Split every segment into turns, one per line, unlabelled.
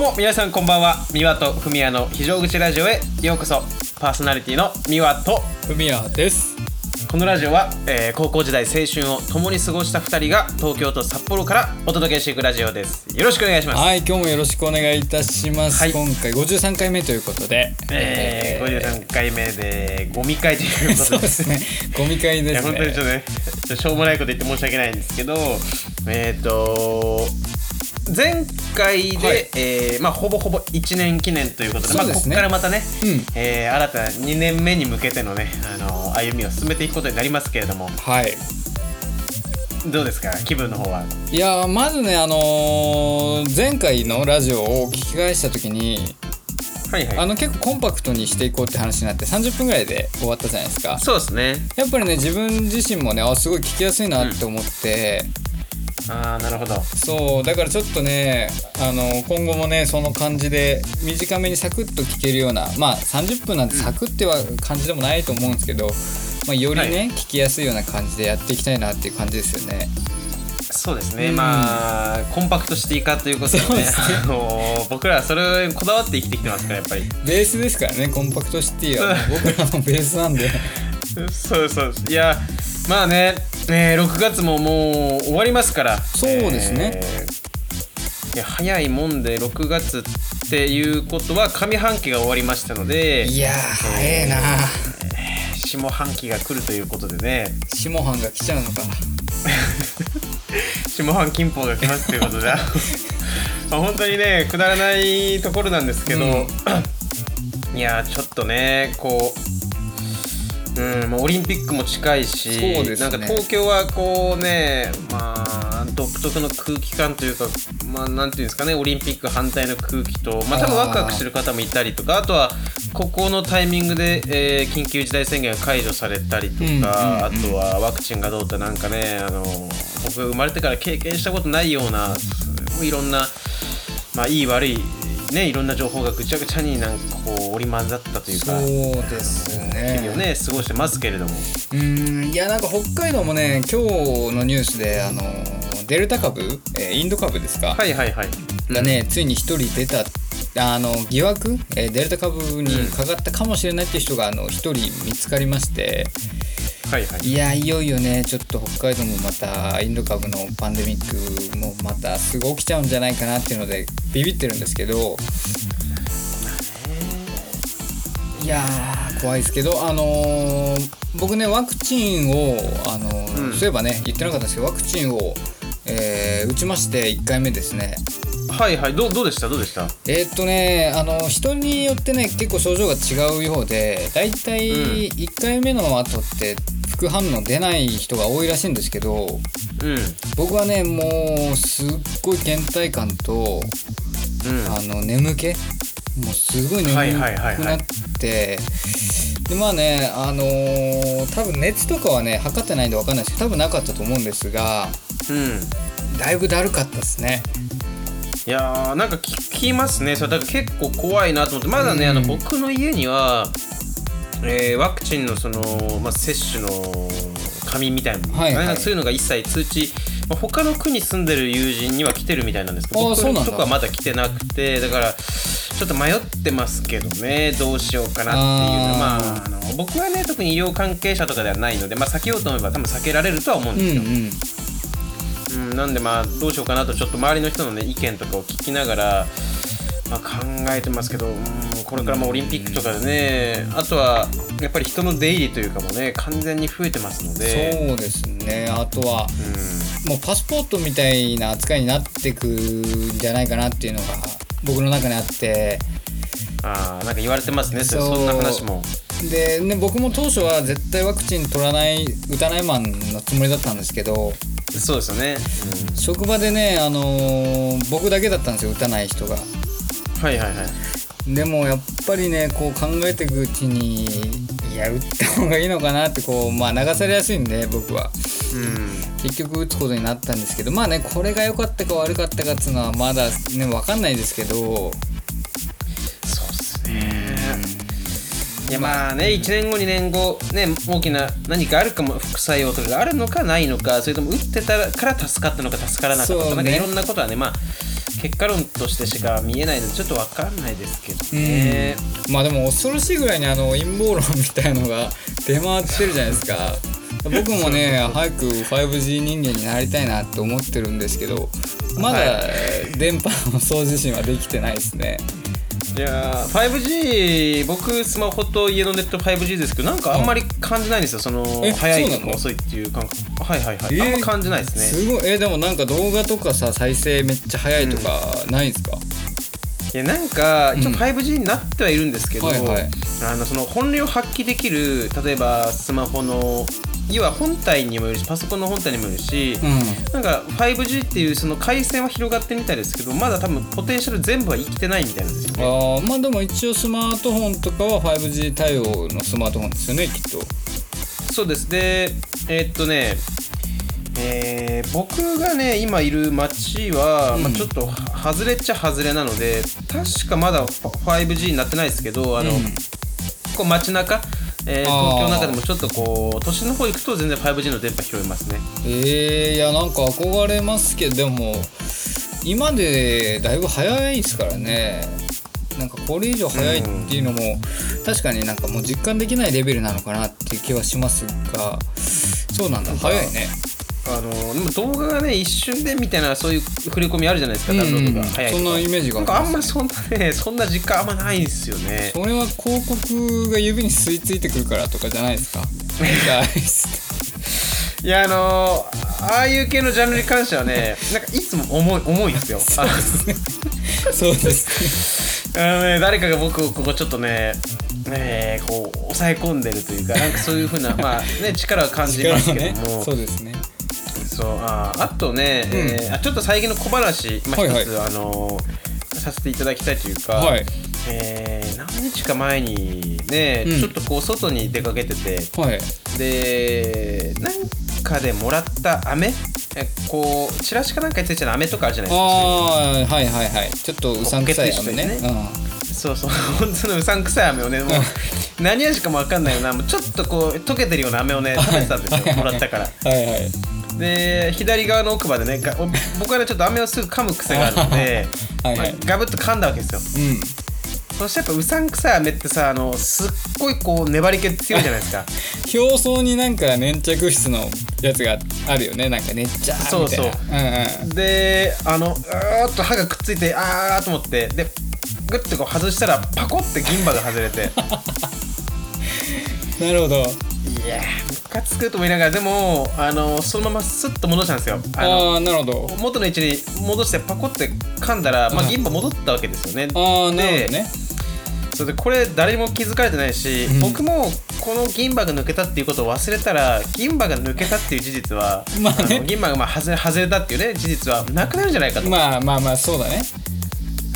うも皆さんこんばんは。三輪とふみやの非常口ラジオへ。ようこそパーソナリティの三輪と
ふみやです。
このラジオは、えー高校時代青春を共に過ごした2人が東京と札幌からお届けしていくラジオです。よろしくお願いします、
はい今日もよろしくお願いいたします、
はい。
今回53回目ということで。
えー、53回目でゴミ会ということで。
そうですね。ゴミ会ですね。
本当にちょっとねしょうもないこと言って申し訳ないんですけどえっ、と前回で、
はい。
えーまあ、ほぼほぼ1年記念ということでまあ、ここからまたね、
うん。
えー新たな2年目に向けてのね、あの歩みを進めていくことになりますけれども。
はい。
どうですか？気分の方は？い
やーまずねあのー前回のラジオを聞き返した時に
はいはい。
あの結構コンパクトにしていこうって話になって30分ぐらいで終わったじゃないですか。
そうですね。
やっぱりね自分自身もねあすごい聞きやすいなって思って、
ああなるほど。
そうだからちょっとねあの今後もねその感じで短めにサクッと聞けるようなまあ30分なんてサクッては感じでもないと思うんですけど、まあ、よりね、
はい。
聞きやすいような感じでやっていきたいなっていう感じですよね。
そうですね、
うん。
まあコンパクトシティ化ということでね。
ですね。
あの僕らはそれをこだわって生きてきてますからやっぱり。
ベースですからねコンパクトシティは。僕らのベースなんで
そうそういやまあね、えー、6月ももう終わりますから。
そうですね。
えーいや早いもんで6月っていうことは上半期が終わりましたので
いやー早えな
下半期が来るということでね。
下半が来ちゃうのか。
下半金峰が来ますということで。まあ本当にねくだらないところなんですけど、
うん。
いやちょっとねこう、うん、オリンピックも近いし、
ね。
なんか東京はこうねまあ独特の空気感というかまあなんていうんですかねオリンピック反対の空気とまあ多分ワクワクしてる方もいたりとかあとはここのタイミングで、えー緊急事態宣言が解除されたりとか、あとはワクチンがどうとなんかねあの僕が生まれてから経験したことないようないろんなまあいい悪いねいろんな情報がぐちゃぐちゃになんかこう織り交ざったという
そう
か
です
日々を
ね
ね過ごしてますけれども。
うーんいやなんか北海道もね今日のニュースであのデルタ株、えーインド株ですか、
はいはいはい。
がね、ついに一人出たあの疑惑、えーデルタ株にかかったかもしれないっていう人があの一人見つかりまして
はいはい。
いやいよいよねちょっと北海道もまたインド株のパンデミックもまたすぐ起きちゃうんじゃないかなっていうのでビビってるんですけどいやー怖いですけどあのー僕ねワクチンを、あのー
うん。
そういえばね言ってなかったんですけどワクチンを、えー打ちまして1回目ですね。
はいはい。どうどうでした？どうでした？
えーっとねあの人によってね結構症状が違うようでだいたい1回目の後って副反応出ない人が多いらしいんですけど
うん
僕はねもうすっごい倦怠感と
うん。
あの眠気もうすごい眠く
はいはいはいはい。
なってでまあねあのー多分熱とかはね測ってないんで分かんないですけど多分なかったと思うんですが
うん。
だいぶだるかったですね。
いやーなんか聞聞きますね。それだから結構怖いなと思ってまだね、
うん。
あの僕の家には、えーワクチンのその、まあ、接種の紙みたいなの、
はいはい。
そういうのが一切通知、まあ、他の区に住んでる友人には来てるみたいなんですけど僕のとこはまだ来てなくてだからちょっと迷ってますけどねどうしようかなっていうのま
あ
ああの僕はね特に医療関係者とかではないので、まあ、避けようと思えば多分避けられるとは思うん
うん
ですよ、
うん。
うん、なんでまあどうしようかなとちょっと周りの人のね意見とかを聞きながら、まあ、考えてますけど、うん、これからまあオリンピックとかでねあとはやっぱり人の出入りというかもね完全に増えてますので。
そうですね。あとは
う
もうパスポートみたいな扱いになってくんじゃないかなっていうのが僕の中にあって。
ん、あーなんか言われてますね。そんな話も。
で、ね、僕も当初は絶対ワクチン取らない打たないマンのつもりだったんですけど。
そうですよね、
職場でね、あのー僕だけだったんですよ打たない人が。
うん、はいはいはい
でもやっぱりねこう考えていくうちにいや打った方がいいのかなってこうまあ流されやすいんで僕は。
うん。
結局打つことになったんですけどまあねこれが良かったか悪かったかっていうのはまだね分かんないですけど。
そうですね。いやまあね1年後2年後ね大きな何かあるかも副作用とかがあるのかないのかそれとも打ってたから助かったのか助からなかったのか、
ね。
なんかいろんなことはねまあ結果論としてしか見えないのでちょっと分かん。ないですけどね、
まあでも恐ろしいぐらいにあの陰謀論みたいのが出回ってるじゃないですか。僕もね 早く 5G 人間になりたいなって思ってるんですけどまだ
は
電波の送受信はできてないですね。
いやー 5G 僕スマホと家のネット 5G ですけどなんかあんまり感じないんですよ。その
え
早いとか遅いっていう感覚。はいはいはい、
えー
あんま感じないですね。
すごい。えでもなんか動画とかさ再生めっちゃ早いとかないんですか、
いやなんか一応
うん。
5G になってはいるんですけど、
はいはい。
あのその本領発揮できる例えばスマホの要は本体にもよるしパソコンの本体にもよるし、
うん。
なんか 5G っていうその回線は広がってみたいですけどまだ多分ポテンシャル全部は生きてないみたいなんですよね。
あーまあでも一応スマートフォンとかは 5G 対応のスマートフォンですよねきっと。
そうです。でえーっとねえー僕がね今いる町は、
うん。
まあ、ちょっと外れっちゃ外れなので確かまだ 5G になってないですけどあの、
うん。
こう街中、えー東京の中でもちょっとこう都心の方行くと全然 5G の電波拾えますね。
えー、いやなんか憧れますけどでも今でだいぶ早いですからね。なんかこれ以上早いっていうのも、確かになんかもう実感できないレベルなのかなっていう気はしますがそうなんだ。早いね
あの動画がね一瞬でみたいなそういう振り込みあるじゃないですか、ダウンロードが。早い
そんなイメージが
なんかあんまそんなねそんな実感あんまないんですよね。
それは広告が指に吸い付いてくるからとかじゃないですか？
いやあのああいう系のジャンルに関してはねなんかいつも重い重いんですよあ
そうですね。
あのね誰かが僕をここちょっとねねこう抑え込んでるというかなんかそういうふうなまあね力を感じますけ
ね
ども。
そうですね
そうああとね、えーあちょっと最近の小話、まあ、
はいはい。
一つ、あのさせていただきたいというか、
はい。
えー何日か前にね、
うん。
ちょっとこう外に出かけてて
はい。
でなんかでもらった飴えこうチラシかなんかについてる飴とかあるじゃないですか
ああはいはいはい。ちょっとうさんくさい飴ね。
ね。
うん。
そうそう 本当のうさんくさい飴をねもう何味かも分かんないようなもうちょっとこう溶けてるような飴をね食べてたんですよ。もらったから。
はいはい
で左側の奥歯でねが僕はねちょっと飴をすぐ噛む癖があるので
はいはい。
まあガブッと噛んだわけですよ。
うん。
そしてやっぱうさんくさい飴ってさあのすっごいこう粘り気強いじゃないですか。
表層になんか粘着質のやつがあるよね。なんかねっちゃーみたいな。
そう
う。んうん。
であのうーっと歯がくっついてあーっと思ってでグッとこう外したらパコって銀歯が外れて。
なるほど
いやームカつくと思いながらでもあのそのままスッと戻したんですよ。あの
あなるほど。
元の位置に戻してパコって噛んだら、まあ、銀歯戻ったわけですよね、
ああなるほどね。
それでこれ誰にも気づかれてないし、
うん。
僕もこの銀歯が抜けたっていうことを忘れたら銀歯が抜けたっていう事実は、
まあね。
の銀歯がまあ外れ外れたっていうね事実はなくなるんじゃないかと、
まあまあまあそうだね。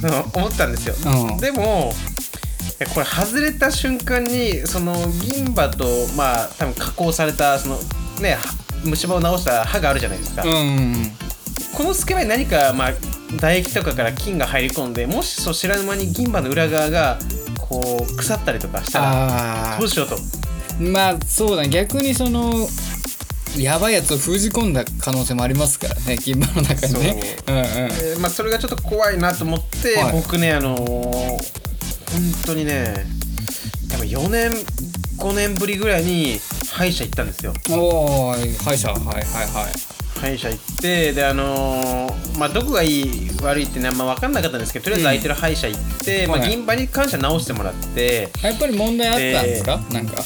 うん思ったんですよ、
うん。
でもいやこれ外れた瞬間にその銀歯とまあ多分加工されたそのねは虫歯を直した歯があるじゃないですか、
うんうん
この隙間に何か、まあ、唾液とかから菌が入り込んでもしそう知らぬ間に銀歯の裏側がこう腐ったりとかしたら
あ
どうしようと。
あまあそうだね。逆にそのやばいやつを封じ込んだ可能性もありますからね銀歯の中にね。う。んうん。
えーまあ、それがちょっと怖いなと思って、
はい。
僕ねあのー本当にね多分4年5年ぶりぐらいに歯医者行ったんですよ。
おー歯医者はいはいはい。
歯医者行ってであのーまあどこがいい悪いってねあんま分かんなかったんですけどとりあえず空いてる歯医者行って、まあ、
はい
銀歯に関しては直してもらって。
やっぱり問題あったんですか、なんか。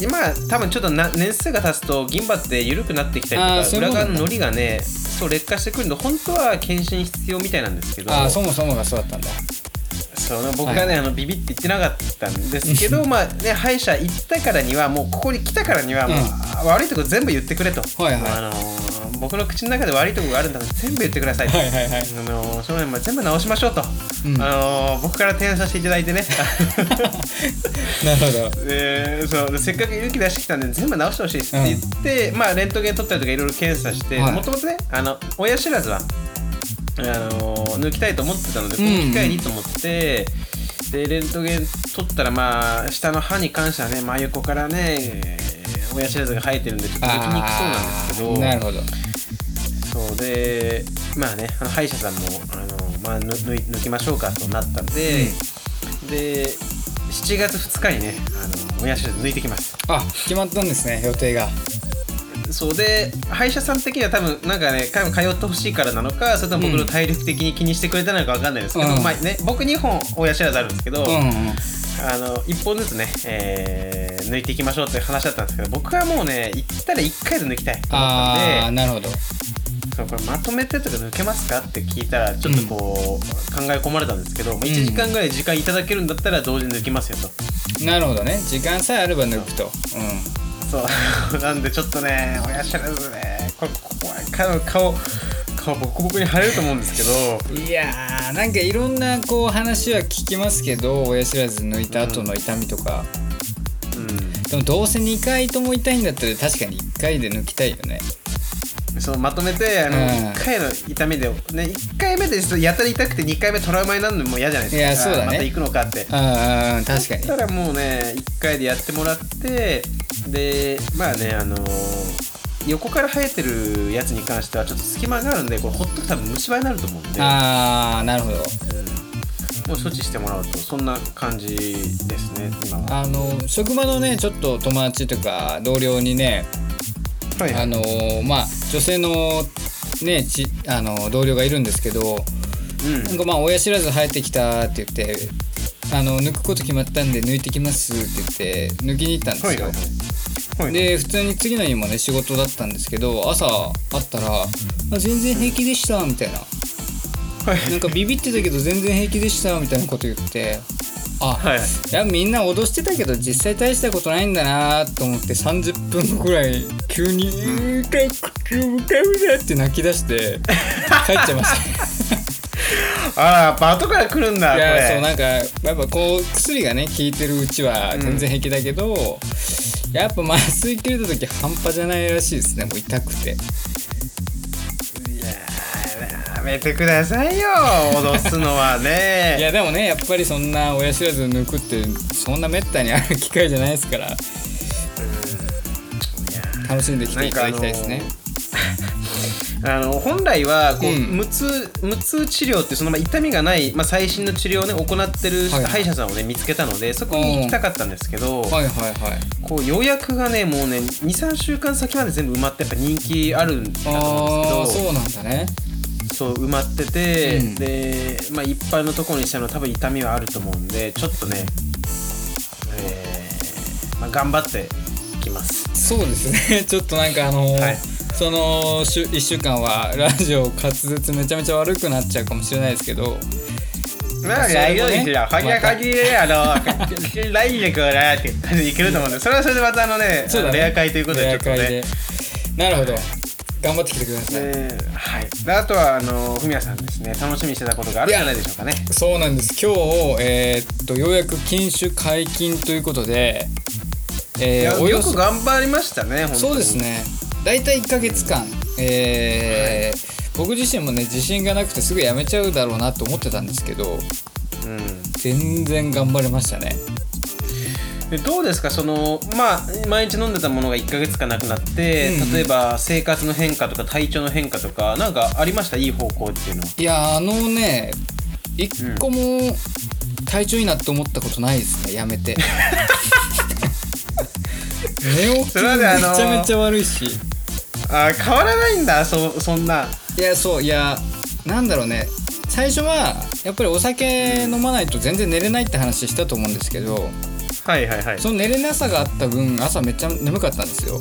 今多分ちょっとな年数が経つと銀歯って緩くなってきたりとか裏側の糊がねそう劣化してくるので本当は検診必要みたいなんですけど。
ああそもそもがそうだったんだ
そう僕がね、あのビビって言ってなかったんですけどまあね歯医者行ったからにはもうここに来たからにはもう、悪いとこ全部言ってくれと、
はいはい。
あのー僕の口の中で悪いとこがあるんだから全部言ってくださいと、
はいはいはい。
あのーその辺も全部直しましょうと、
うん。
あのー僕から提案させていただいてね。
なるほど。
でそう。でせっかく勇気出してきたんで全部直してほしいって言って、まあレントゲン取ったりとかいろいろ検査して
はい。
もともとねあの親知らずはあの抜きたいと思ってたのでこ
うん
の機会にと思って、でレントゲン取ったらまあ下の歯に関してはね真横からねえー親知らずが生えてるんでちょっと抜きにくそうなんですけど
なるほど。
そうでまあねあの歯医者さんもあのまあ、ぬ抜い抜きましょうかとなったんで、で7月2日にねあのもやし抜いてきます。
あ決まったんですね予定が
そうで歯医者さん的には多分なんかね通ってほしいからなのかそれとも僕の体力的に気にしてくれたのか分かんないですけど、
うん。
まあね、僕2本親知らずあるんですけど、
うんうん
あの1本ずつね、えー抜いていきましょうっていう話だったんですけど僕はもうね行ったら1回で抜きたいと思ったんで
なるほど。
そうこれまとめてとか抜けますかって聞いたらちょっとこう、考え込まれたんですけど、まあ、1時間ぐらい時間いただけるんだったら同時に抜きますよと、
なるほどね。時間さえあれば抜くと
そう。なんでちょっとね親知らずね。これ怖い顔顔顔ボコボコに腫れると思うんですけど。
うんいやーなんかいろんなこう話は聞きますけど親知らず抜いた後の痛みとか、でもどうせ2回とも痛いんだったら確かに1回で抜きたいよね。
うん、そうまとめてあの、
うん。
1回の痛みで、ね、1回目でやたら痛くて2回目トラウマになるのも嫌じゃないですか。
いやそうだね。
あまた行くのかって。
ああ確かに。
そしたらもうね1回でやってもらってでまあねあの横から生えてるやつに関してはちょっと隙間があるんでこれほっとくと多分虫歯になると思うんで、
ああなるほど。
うん。もう処置してもらうと。そんな感じですね今は。
あの職場のねちょっと友達とか同僚にね
はいはい。
あのまあ女性のねちあの同僚がいるんですけど
うん。
なんかまあ親知らず生えてきたって言ってあの抜くこと決まったんで抜いてきますって言って抜きに行ったんですよ、
はいはい。
で普通に次の日もね仕事だったんですけど朝会ったら「あ全然平気でした」みたいな。
はい。
なんかビビってたけど全然平気でしたみたいなこと言ってあ、
はい。はい
いやみんな脅してたけど実際大したことないんだなと思って30分ぐらい急に「うーか口をかむな」って泣き出して 帰っちゃいました。
あらやっぱ後から来るんだ
い
これ。
やそうなんかやっぱこう薬がね効いてるうちは全然平気だけど、やっぱ麻酔切れた時半端じゃないらしいですねもう痛くて
めてくださいよ。脅すのはね。
いやでもねやっぱりそんな親知らず抜くってそんなめったにある機会じゃないですから。楽しんできていただきたいですね。
あの 本来はこう、
うん。
無痛無痛治療ってそのまあ痛みがない、まあ、最新の治療をね行ってる
はい。
歯医者さんをね見つけたのでそこに行きたかったんですけど、
はいはいはい。
こう予約がねもうね23週間先まで全部埋まってやっぱ人気あるんだと思うんですけど
そうなんだね
そう埋まってて、
うん。
で、まあ、一般のところにしたの多分痛みはあると思うんでちょっとね、えーまあ、頑張っていきます。
そうですね。ちょっとなんかあのー
はい。
その週1週間はラジオ滑舌めちゃめちゃ悪くなっちゃうかもしれないですけど。
まあ大丈夫ですよ。こんな感じで、あの、来月はなっていけると思うんで、それはそれでまたあのね、レア会ということで、ちょっとね。
なるほど頑張ってきてください、
えーはい。であとは、あの、ふみやさんですね、楽しみにしてたことがあるんじゃないでしょうかね。
そうなんです今日、えーっとようやく禁酒解禁ということで、
いや
えーおよ
く頑張りましたね。
そうです。ね大体1ヶ月間、えー僕自身もね自信がなくてすぐ辞めちゃうだろうなと思ってたんですけど
うん。
全然頑張れましたね
でどうですか？そのまあ毎日飲んでたものが1ヶ月間なくなって、
うんうん。
例えば生活の変化とか体調の変化とかなんかありました？いい方向っていうのは。い
やあのね一個も体調いいなって思ったことないですね。やめて。寝起きめちゃめちゃ悪いし。
あー変わらないんだそそんな。い
やそういやなんだろうね。最初はやっぱりお酒飲まないと全然寝れないって話したと思うんですけど
はいはいはい。
その寝れなさがあった分朝めっちゃ眠かったんですよ。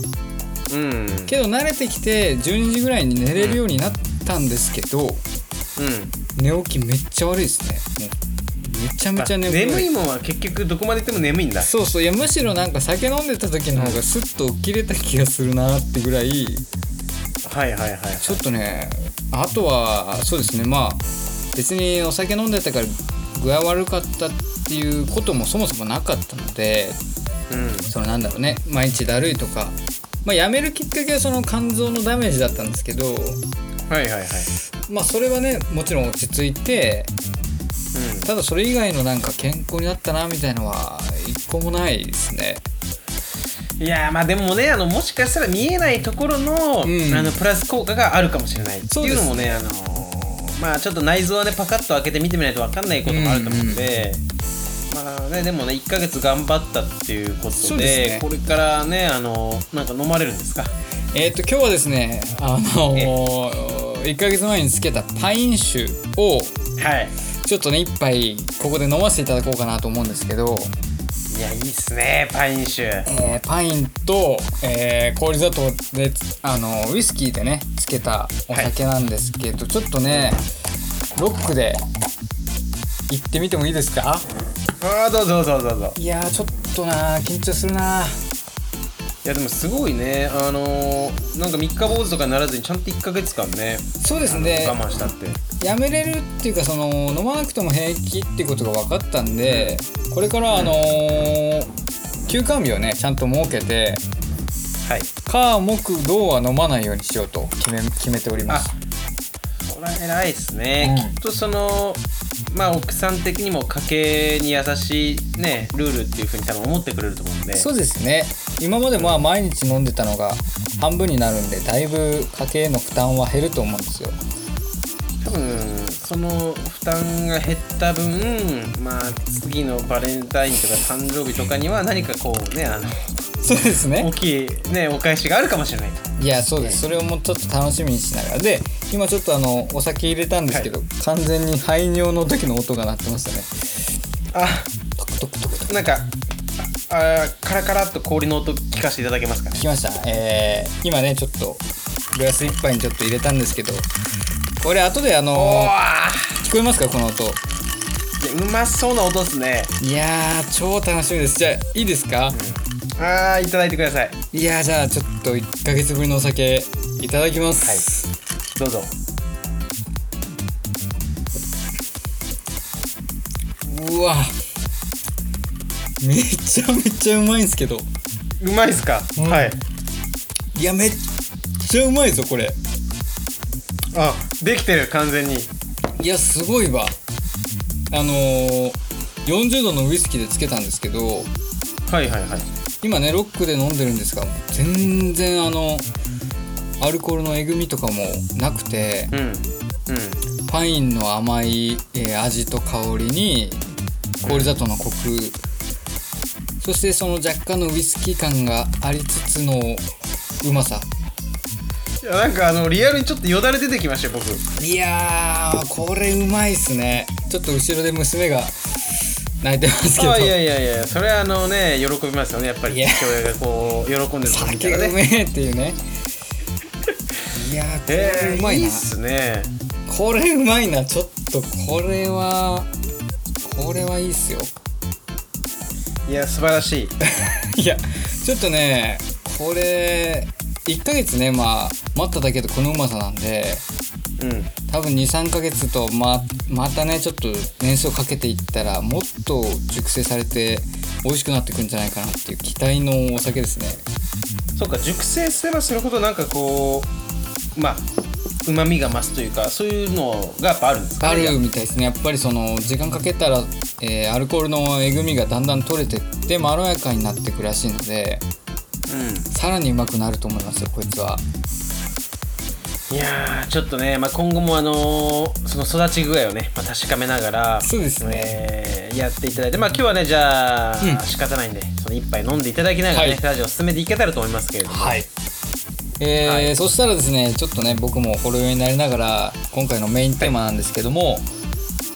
うん。うん
けど慣れてきて12時ぐらいに寝れるようになったんですけど、寝起きめっちゃ悪いですね。もうめちゃめちゃ眠い。
眠いもんは結局どこまで行っても眠いんだ。
そうそういやむしろなんか酒飲んでた時の方がスッと起きれた気がするなってぐらい
はいはいはい
ちょっとねあとはそうですねまあ別にお酒飲んでたから具合悪かったっていうこともそもそもなかったので
うん。
そのなんだろうね毎日だるいとかまあ辞めるきっかけはその肝臓のダメージだったんですけど
はいはいはい。
まあそれはねもちろん落ち着いてただそれ以外のなんか健康になったなみたいのは一個もないですね。
うんいやーまあでもねあのもしかしたら見えないところの,、
うん。
あのプラス効果があるかもしれないっていうのもねあのーまあちょっと内臓はねパカッと開けて見てみないと分かんないこともあると思うんで、まあねでもね1ヶ月頑張ったっていうことで
そうですね。
これからねあのなんか飲まれるんですか？
えっ、と今日はですねあの1ヶ月前につけたパイン酒を
はい。
ちょっとね一杯ここで飲ませていただこうかなと思うんですけど、
いやいいっすねパイン酒。
えーパインと、えー氷砂糖であのウイスキーでねつけたお酒なんですけど、ちょっとねロックで行ってみてもいいですか？
ああどうぞどうぞどうぞ。
いやーちょっとな緊張するない
やでもすごいね。あのーなんか三日坊主とかにならずにちゃんと1ヶ月間ね
そうですね。
我慢したって。
やめれるっていうかその飲まなくても平気っていうことが分かったんでこれからあのー休館日をねちゃんと設けて
はい。
火木土は飲まないようにしようと決め決めておりま
あ
す
これは偉いですね、
うん。
きっとそのまあ奥さん的にも家計に優しいねルールっていうふうに多分思ってくれると思うんで。
そうですね。今までまあ毎日飲んでたのが半分になるんでだいぶ家計への負担は減ると思うんですよ。
多分その負担が減った分まあ次のバレンタインとか誕生日とかには何かこうねあの
そうですね。
大きいねお返しがあるかもしれない。と
いやそうです。それをもうちょっと楽しみにしながら。で今ちょっとあのお酒入れたんですけど、完全に排尿の時の音が鳴ってましたね。
あ
トクトクトクトク。
なんかああカラカラっと氷の音聞かせていただけますか
聞きました。えー、今ねちょっとグラス一杯にちょっと入れたんですけどこれ後であ
お
の
わ
聞こえますか？この音。
うまそうな音ですね。
いやー超楽しみです。じゃあいいですか、
あーいただいてください。
いやーじゃあちょっと1ヶ月ぶりのお酒いただきます、
どうぞ。
うわ。めちゃめちゃうまいんすけど。
うまいっすか、
うん。
はい。
いやめっちゃうまいぞこれ。
あできてる完全に。
いやすごいわ。あのー、40度のウイスキーでつけたんですけど。
はいはいはい
今ねロックで飲んでるんですが全然あのアルコールのえぐみとかもなくて
うんうん
パインの甘い、えー味と香りに氷砂糖のコク。そしてその若干のウイスキー感がありつつのうまさ。
いやなんかあのリアルにちょっとよだれ出てきましたよ僕。
いやーこれうまいっすね。ちょっと後ろで娘が泣いてますけど。
あいやいやいやそれはあのね喜びますよねやっぱり。父親がこう喜んでるの見たらね。
っていうね。いやーこれ
えー、
うまいな、
いいっすね。
これうまいな。ちょっとこれはこれはいいっすよ。
いや素晴らしい。
いやちょっとねこれ1ヶ月ねまあ待っただけでこのうまさなんで。
うん
多分23ヶ月とままたねちょっと年数をかけていったらもっと熟成されて美味しくなってくるんじゃないかなっていう期待のお酒ですね。
そうか熟成すればするほどなんかこうまあうまみが増すというかそういうのがやっぱある。んですか
あ
ね
るみたいですね。やっぱりその時間かけたら、えーアルコールのえぐみがだんだん取れてってまろやかになってくらしいので
うん。
さらにうまくなると思いますよこいつは。
いやーちょっとね、まあ、今後もあのーその育ち具合をね、まあ、確かめながら
そうですね。
えーやっていただいてまあ今日はねじゃあ、
うん。
仕方ないんでその一杯飲んでいただきながらね、
はい。
ラジオを進めていけたらと思いますけれども。
はい。えー
はい。
そしたらですねちょっとね僕もほろ酔いになりながら今回のメインテーマなんですけども、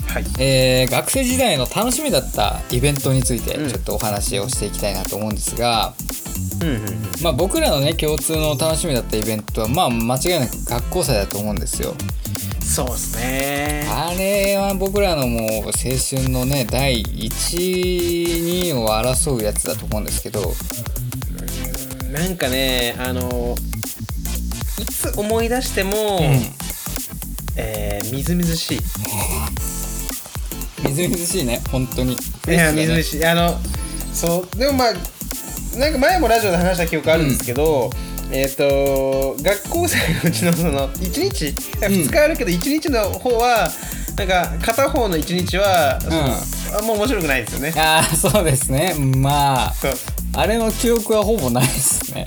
はい。
えー学生時代の楽しみだったイベントについて
うん。
ちょっとお話をしていきたいなと思うんですが、
うんうんうん
まあ、僕らのね共通の楽しみだったイベントはまあ間違いなく学校祭だと思うんですよ。
そうですね。
あれは僕らのもう青春のね第1位を争うやつだと思うんですけど。
なんかねあのいつ思い出しても、えーみずみずしい。
みずみずしいね本当に。
いやみずみずしい。あのそうでもまあなんか前もラジオで話した記憶あるんですけど、えっ、と学校生のうちのその1日いや2日あるけど1日の方はなんか片方の1日は、そのあんま面白くないですよね。
ああそうですね。まああれの記憶はほぼないですね。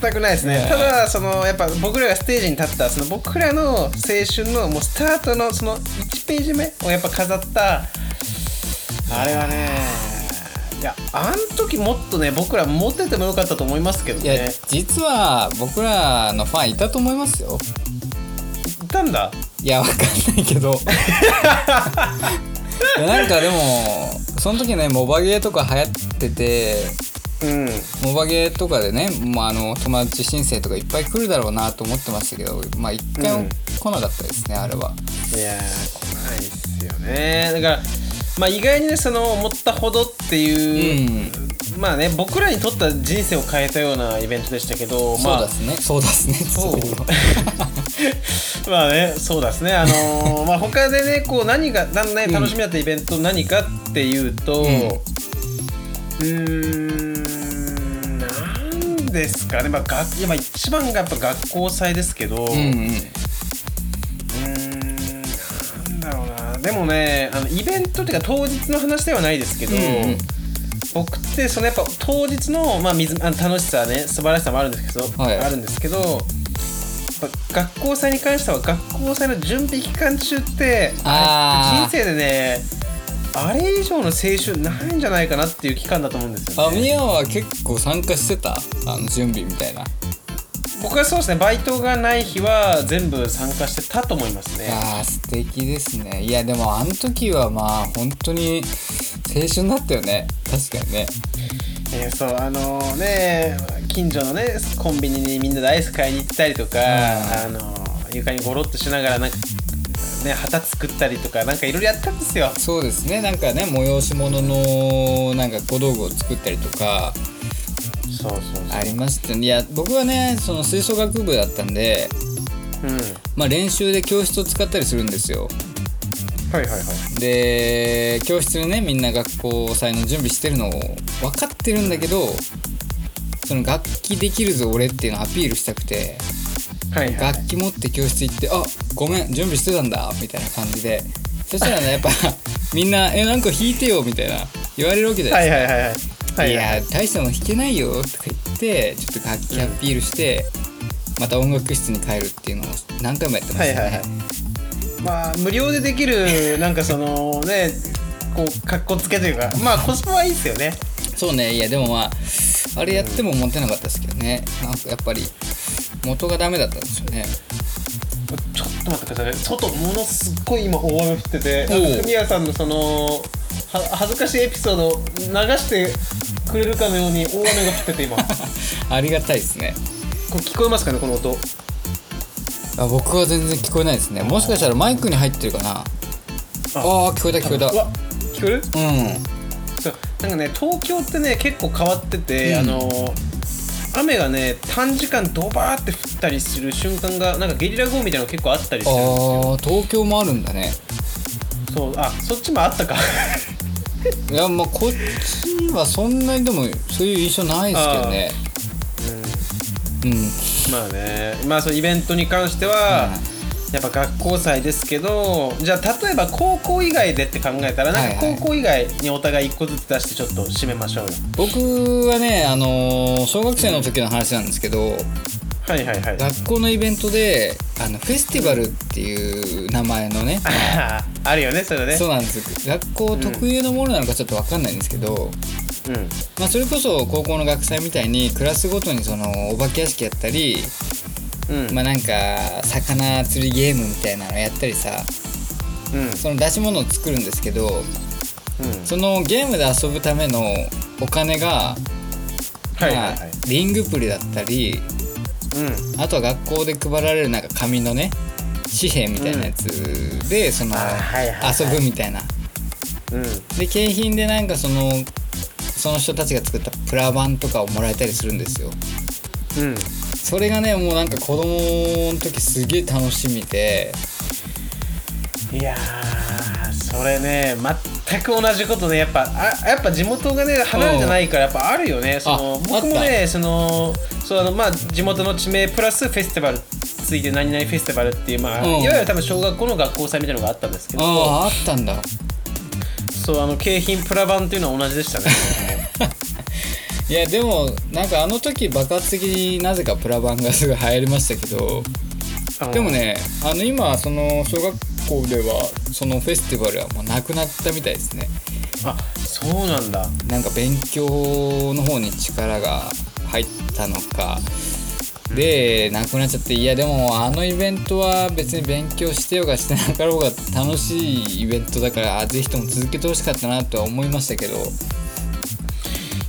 全くないですね、
ね。
ただそのやっぱ僕らがステージに立ったその僕らの青春のもうスタートのその1ページ目をやっぱ飾ったあれはねいやあん時もっとね僕ら持っててもよかったと思いますけど
いや
ね
実は僕らのファンいたと思いますよ。
いたんだ？
いやわかんないけど。いやなんかでもその時ねモバゲーとか流行ってて
うん。
モバゲーとかでね、まあ、あの友達申請とかいっぱい来るだろうなと思ってましたけどまあ一回も
うん。
来なかったですね、あれは。い
やー来ないですよね。だからまあ意外にねその思ったほどっていう、まあね僕らにとった人生を変えたようなイベントでしたけどまあ
そうですね。そうですね。
そう。
そういうの。
まあねそうですね。あのー まあ他でねこう何がだんだん楽しみだったイベント何かっていうと
ん。
うーんなんですかね。まあがいやまあ一番がやっぱ学校祭ですけど、
うんうん
でもねあのイベントっていうか当日の話ではないですけど、
うんうん。
僕ってそのやっぱ当日の,、まあ、水あの楽しさね素晴らしさもあるんですけど、
はい。
あるんですけど学校祭に関しては学校祭の準備期間中って人生でねあれ以上の青春ないんじゃないかなっていう期間だと思うんですよね。
あミヤは結構参加してた？あの準備みたいな
僕はそうですねバイトがない日は全部参加してたと思いますね。
あー素敵ですね。いやでもあの時はまあ本当に青春だったよね。確かにね。
えーそうあのね近所のねコンビニにみんなでアイス買いに行ったりとか、あの床にゴロッとしながらなんかね旗作ったりとかなんかいろいろやったんですよ。
そうですね。なんかね催し物のなんか小道具を作ったりとか
そうそう
ありましたね。いや僕はねその吹奏楽部だったんで
そううん。
まあ練習で教室を使ったりするんですよ。
はいはいはい。
で教室でねみんな学校祭の準備してるのを分かってるんだけどその楽器できるぞ俺っていうのをアピールしたくて
はいはい。
楽器持って教室行って「あごめん準備してたんだ」みたいな感じで。そしたらねやっぱみんな「えなんか弾いてよ」みたいな言われるわけじゃな
はいい
です
はいはいはい
か。
はいい。
や大したの弾けないよとか言ってちょっと楽器アピールして、また音楽室に帰るっていうのを何回もやってましたね。
はいはいはい。まあ無料でできる なんかそのねこうかっこつけというかまあコスパはいいですよね。
そうね。いやでもまああれやっても持てなかったですけどね。なんかやっぱり元がダメだったんですよね。
ちょっと待ってくださいね。外ものすっごい今大雨降ってて
おう。
文谷さんのそのは恥ずかしいエピソードを流してくれるかのように大雨が降ってて今。こ
ありがたいですね。
れ聞こえますかねこの音。
あ僕は全然聞こえないですね。もしかしたらマイクに入ってるかな。あ。あー聞こえた聞こえた。
うわ聞こえる？
うん。
そうなんかね東京ってね結構変わってて、
うん。
あの雨がね短時間ドバーって降ったりする瞬間がなんかゲリラ豪雨みたいなの結構あったりす
あ
るんですよ。
ー東京もあるんだね。
そうあそっちもあったか
いやまあこっちはそんなにでもそういう印象ないですけどね。うん。
まあね。まあそのイベントに関しては、やっぱ学校祭ですけどじゃあ例えば高校以外でって考えたらなんか高校以外にお互い1個ずつ出してちょっと締めましょうよ。
僕はねあのー小学生の時の話なんですけど
はいはいはい。
学校のイベントであのフェスティバルっていう名前のね
あるよねそれね。
そうなんです学校特有のものなのかちょっと分かんないんですけど、
うん。
まあ、それこそ高校の学祭みたいにクラスごとにそのお化け屋敷やったり、
うん。
まあ、なんか魚釣りゲームみたいなのやったりさ
うん。
その出し物を作るんですけど
うん。
そのゲームで遊ぶためのお金が、
はいはいはい。
まあ、リングプリだったり
うん。
あとは学校で配られるなんか紙のね紙幣みたいなやつで、その
あはいはいはい。
遊ぶみたいな。
うん。
で景品でなんかそのその人たちが作ったプラ板とかをもらえたりするんですよ。
うん。
それがねもうなんか子供の時すげえ楽しみで。
いやーそれね全く同じことね。やっぱあやっぱ地元がね離れてないからやっぱあるよね。その
あ
僕もねそのそうあのまあ地元の地名プラスフェスティバルついて何々フェスティバルっていうまあ、
うん。
いわゆる多分小学校の学校祭みたいなのがあったんですけど
あああったんだ。
そうあの景品プラ版っていうのは同じでしたね。
いやでもなんかあの時爆発的になぜかプラバンがすごい流行りましたけどでもねあの今その小学校ではそのフェスティバルはもうなくなったみたいですね。
あそうなんだ。
なんか勉強の方に力が入ったのか。でなくなっちゃっていやでもあのイベントは別に勉強してようがしてなかろうが楽しいイベントだからあぜひとも続けてほしかったなとは思いましたけど。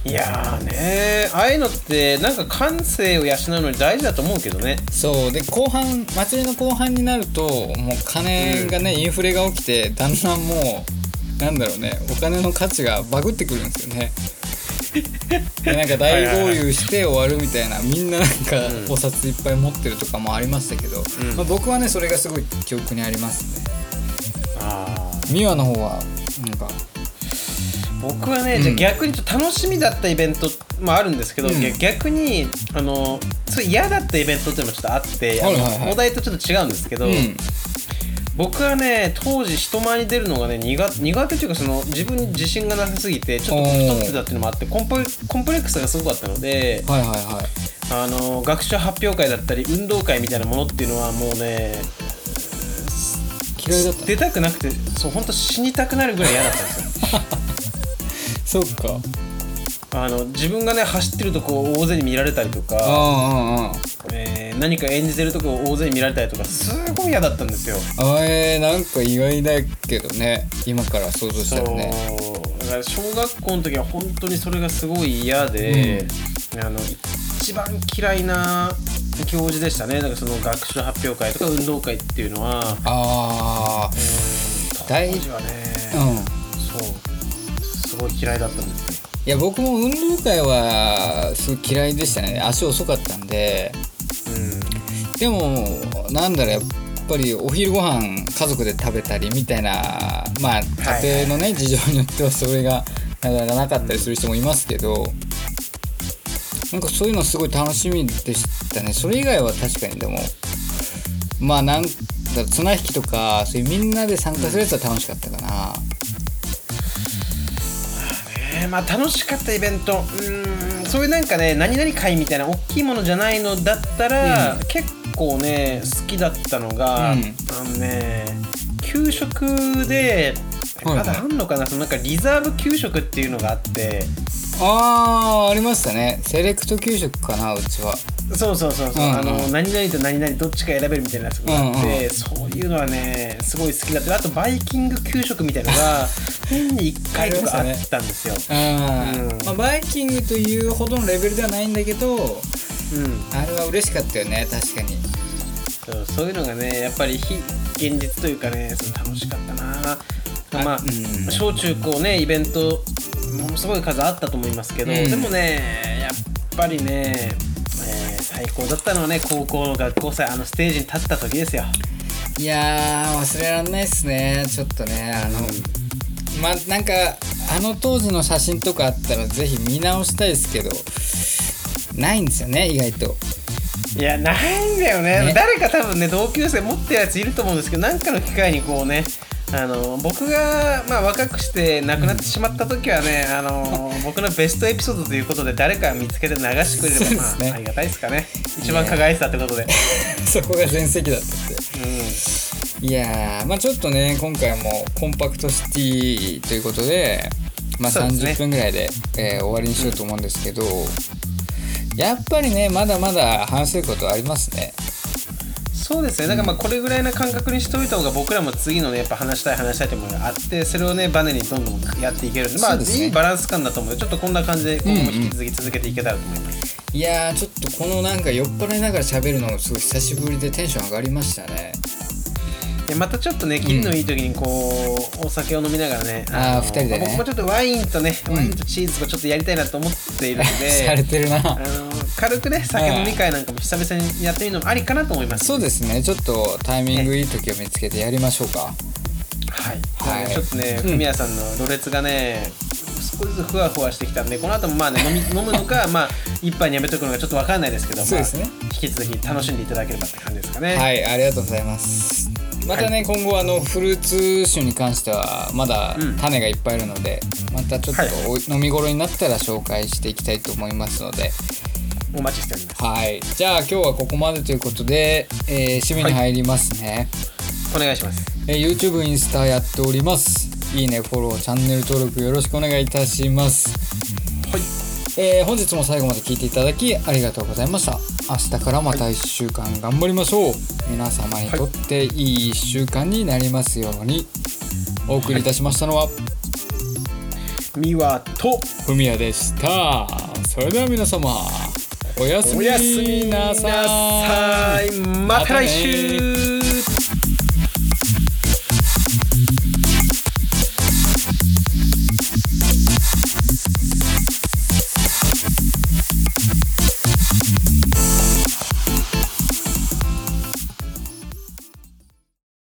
いやーねああいうのってなんか感性を養うのに大事だと思うけどね。
そう。で後半祭りの後半になるともう金がね、インフレが起きてだんだんもうなんだろうねお金の価値がバグってくるんですよねでなんか大豪遊して終わるみたいなみんななんか
うん。
お札いっぱい持ってるとかもありましたけど、
うん。
まあ、僕はねそれがすごい記憶にありますね。美和の方はなんか。
僕はね、
うん。
じゃあ逆にちょっと楽しみだったイベントもあるんですけど、
うん。
逆にあのそれ嫌だったイベントっていうのもちょっとあって、
はいはいはい。
お題とちょっと違うんですけど、
うん
僕はね当時人前に出るのがね苦苦手というかその自分に自信がなさすぎてちょっと太ってたっていうのもあってコンプレコンプレックスがすごかったので
はいはいはい。
あの学習発表会だったり運動会みたいなものっていうのはもうね
嫌いだった。
出たくなくてそう本当死にたくなるぐらい嫌だったんですよ。
そっか
あの自分がね走ってるとこ大勢に見られたりと
うん
か、
うんうん。
えー何か演じてるとこ大勢に見られたりとかすごい嫌だったんですよ。
あえー、なんか意外だけどね。今から想像したらね。
だから小学校の時は本当にそれがすごい嫌で、あの一番嫌いな行事でしたね。だからその学習発表会とか運動会っていうのは。
ああ
当
大
時はね、
うん。
そう。すごい嫌いだったんですよ
いや僕も運動会はすごい嫌いでしたね。足遅かったんで。でもなんだろうやっぱりお昼ご飯家族で食べたりみたいなまあ家庭のね事情によってはそれがなかなかなかったりする人もいますけどなんかそういうのすごい楽しみでしたね。それ以外は確かにでもまあなんだ綱引きとかそういうみんなで参加するやつは楽しかったかな、
えーまあ楽しかったイベント。うーんそういうなんかね何々会みたいな大きいものじゃないのだったら、
うん。
結構ね好きだったのが、
うん。
あのね給食でまだあんのかな、そのなんかリザーブ給食っていうのがあって
あーありましたね。セレクト給食かなうちは。
そうそうそうそう、
うんうん。
あの何々と何々どっちか選べるみたいなやつがあって、
うんうん。
そういうのはねすごい好きだった。あとバイキング給食みたいなのが 年に1回とかあったんですよ。
うん。
うん。
まあ、バイキングというほどのレベルではないんだけど
うん。
あれは嬉しかったよね確かに。
そうそういうのがねやっぱり非現実というかねその楽しかったな。まあ、
うん。
小中高ねイベントものすごい数あったと思いますけど、
うん。
でもねやっぱりね、えー最高だったのはね高校の学校祭あのステージに立った時ですよ。
いやー忘れられないっすね。ちょっとねあの、まあなんかあの当時の写真とかあったらぜひ見直したいですけどないんですよね意外と。
いやないんだよね。
ね。
誰か多分ね同級生持ってるやついると思うんですけど何かの機会にこうねあの僕が、まあ、若くして亡くなってしまった時はね、あの僕のベストエピソードということで誰か見つけて流してくれれば、
そうですね。
まあ、ありがたいですかね。一番輝いてたってことで、
そこが全席だったって。
うん、
いやーまあちょっとね今回もコンパクトシティということでまあ
そうですね。
30分ぐらいでえー終わりにしようと思うんですけどやっぱりねまだまだ話せることありますね
そうですね。だからまあこれぐらいの感覚にしておいた方が僕らも次のねやっぱ話したい話したいというものがあってそれをねバネにどんどんやっていけるまあいいバランス感だと思う。ちょっとこんな感じで今後も引き続き続けていけたらと思います、
いやーちょっとこのなんか酔っ払いながら喋るのもすごい久しぶりでテンション上がりましたね
でまたちょっとね、キリのいい時にこう、お酒を飲みながらね、の
あー二人でね。
僕もちょっとワインとね、
うん。
ワインとチーズをちょっとやりたいなと思っているの
され
で、
てるな。
あの軽くね、酒飲み会なんかも久々にやってみるのもありかなと思います。
そうですね。ちょっとタイミングいい時を見つけてやりましょうか。
はい。
はい。
ちょっとね、
うん。
フミヤさんのろれつがね、少しずつふわふわしてきたんで、この後もまあね、飲み 飲むのか、まあ、一杯にやめとくのかちょっとわかんないですけど、
そうですね。
まあ引き続き楽しんでいただければって感じですかね。
はいありがとうございますまたね、今後あのフルーツ種に関してはまだ
うん。
種がいっぱいあるので、またちょっ
はい
飲み頃になったら紹介していきたいと思いますので、
お待ちしております。
はい、じゃあ今日はここまでということで、えー締めに入りますね、
お願いします。
えー YouTube、インスタやっております。いいね、フォロー、チャンネル登録よろしくお願いいたします。
はい
えー本日も最後まで聞いていただきありがとうございました。明日からまた1週間頑張りましょう、皆様にとっていい1週間になりますように。お送りいたしましたのは
ミワと
ふみやでした。それでは皆様おやすみ
な
なさ
さい。また来週